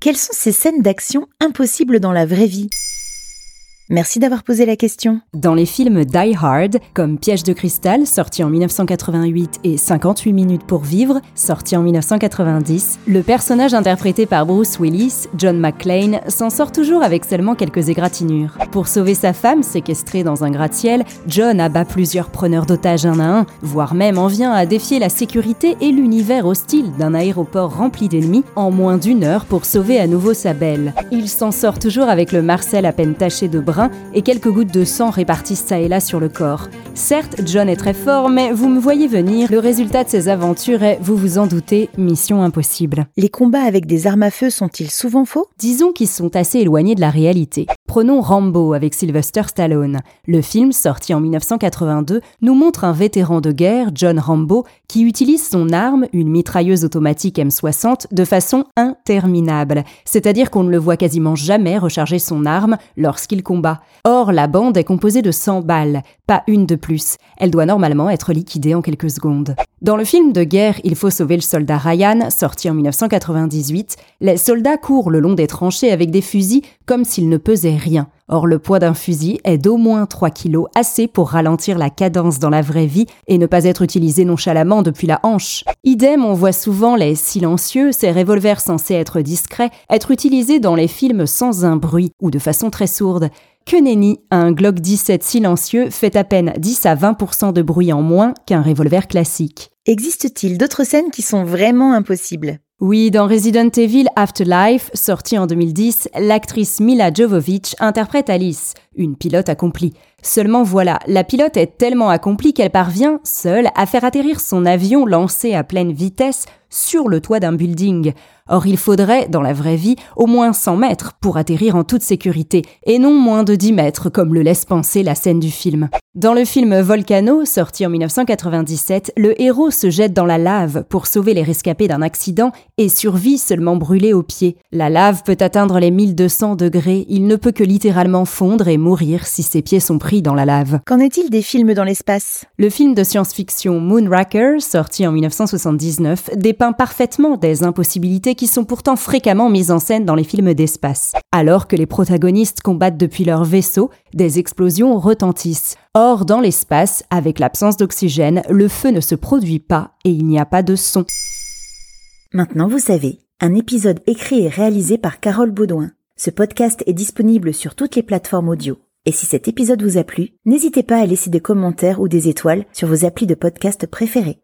Quelles sont ces scènes d'action impossibles dans la vraie vie? Merci d'avoir posé la question. Dans les films Die Hard, comme Piège de cristal, sorti en 1988, et 58 minutes pour vivre, sorti en 1990, le personnage interprété par Bruce Willis, John McClane, s'en sort toujours avec seulement quelques égratignures. Pour sauver sa femme, séquestrée dans un gratte-ciel, John abat plusieurs preneurs d'otages un à un, voire même en vient à défier la sécurité et l'univers hostile d'un aéroport rempli d'ennemis en moins d'une heure pour sauver à nouveau sa belle. Il s'en sort toujours avec le Marcel à peine taché de et quelques gouttes de sang répartissent ça et là sur le corps. Certes, John est très fort, mais vous me voyez venir, le résultat de ses aventures est, vous vous en doutez, mission impossible. Les combats avec des armes à feu sont-ils souvent faux? Disons qu'ils sont assez éloignés de la réalité. Prenons Rambo avec Sylvester Stallone. Le film, sorti en 1982, nous montre un vétéran de guerre, John Rambo, qui utilise son arme, une mitrailleuse automatique M60, de façon interminable. C'est-à-dire qu'on ne le voit quasiment jamais recharger son arme lorsqu'il combat. Or, la bande est composée de 100 balles, une de plus. Elle doit normalement être liquidée en quelques secondes. Dans le film de guerre Il faut sauver le soldat Ryan, sorti en 1998, les soldats courent le long des tranchées avec des fusils comme s'ils ne pesaient rien. Or, le poids d'un fusil est d'au moins 3 kilos, assez pour ralentir la cadence dans la vraie vie et ne pas être utilisé nonchalamment depuis la hanche. Idem, on voit souvent les silencieux, ces revolvers censés être discrets, être utilisés dans les films sans un bruit ou de façon très sourde. Que nenni, un Glock 17 silencieux fait à peine 10 à 20% de bruit en moins qu'un revolver classique. Existe-t-il d'autres scènes qui sont vraiment impossibles? Oui, dans Resident Evil Afterlife, sorti en 2010, l'actrice Mila Jovovich interprète Alice, une pilote accomplie. Seulement voilà, la pilote est tellement accomplie qu'elle parvient, seule, à faire atterrir son avion lancé à pleine vitesse sur le toit d'un building. Or, il faudrait, dans la vraie vie, au moins 100 mètres pour atterrir en toute sécurité, et non moins de 10 mètres comme le laisse penser la scène du film. Dans le film Volcano, sorti en 1997, le héros se jette dans la lave pour sauver les rescapés d'un accident et survit seulement brûlé aux pieds. La lave peut atteindre les 1200 degrés, il ne peut que littéralement fondre et mourir si ses pieds sont pris dans la lave. Qu'en est-il des films dans l'espace? Le film de science-fiction Moonraker, sorti en 1979, dépeint parfaitement des impossibilités qui sont pourtant fréquemment mises en scène dans les films d'espace. Alors que les protagonistes combattent depuis leur vaisseau, des explosions retentissent. Or, dans l'espace, avec l'absence d'oxygène, le feu ne se produit pas et il n'y a pas de son. Maintenant, vous savez, un épisode écrit et réalisé par Carole Baudouin. Ce podcast est disponible sur toutes les plateformes audio. Et si cet épisode vous a plu, n'hésitez pas à laisser des commentaires ou des étoiles sur vos applis de podcast préférés.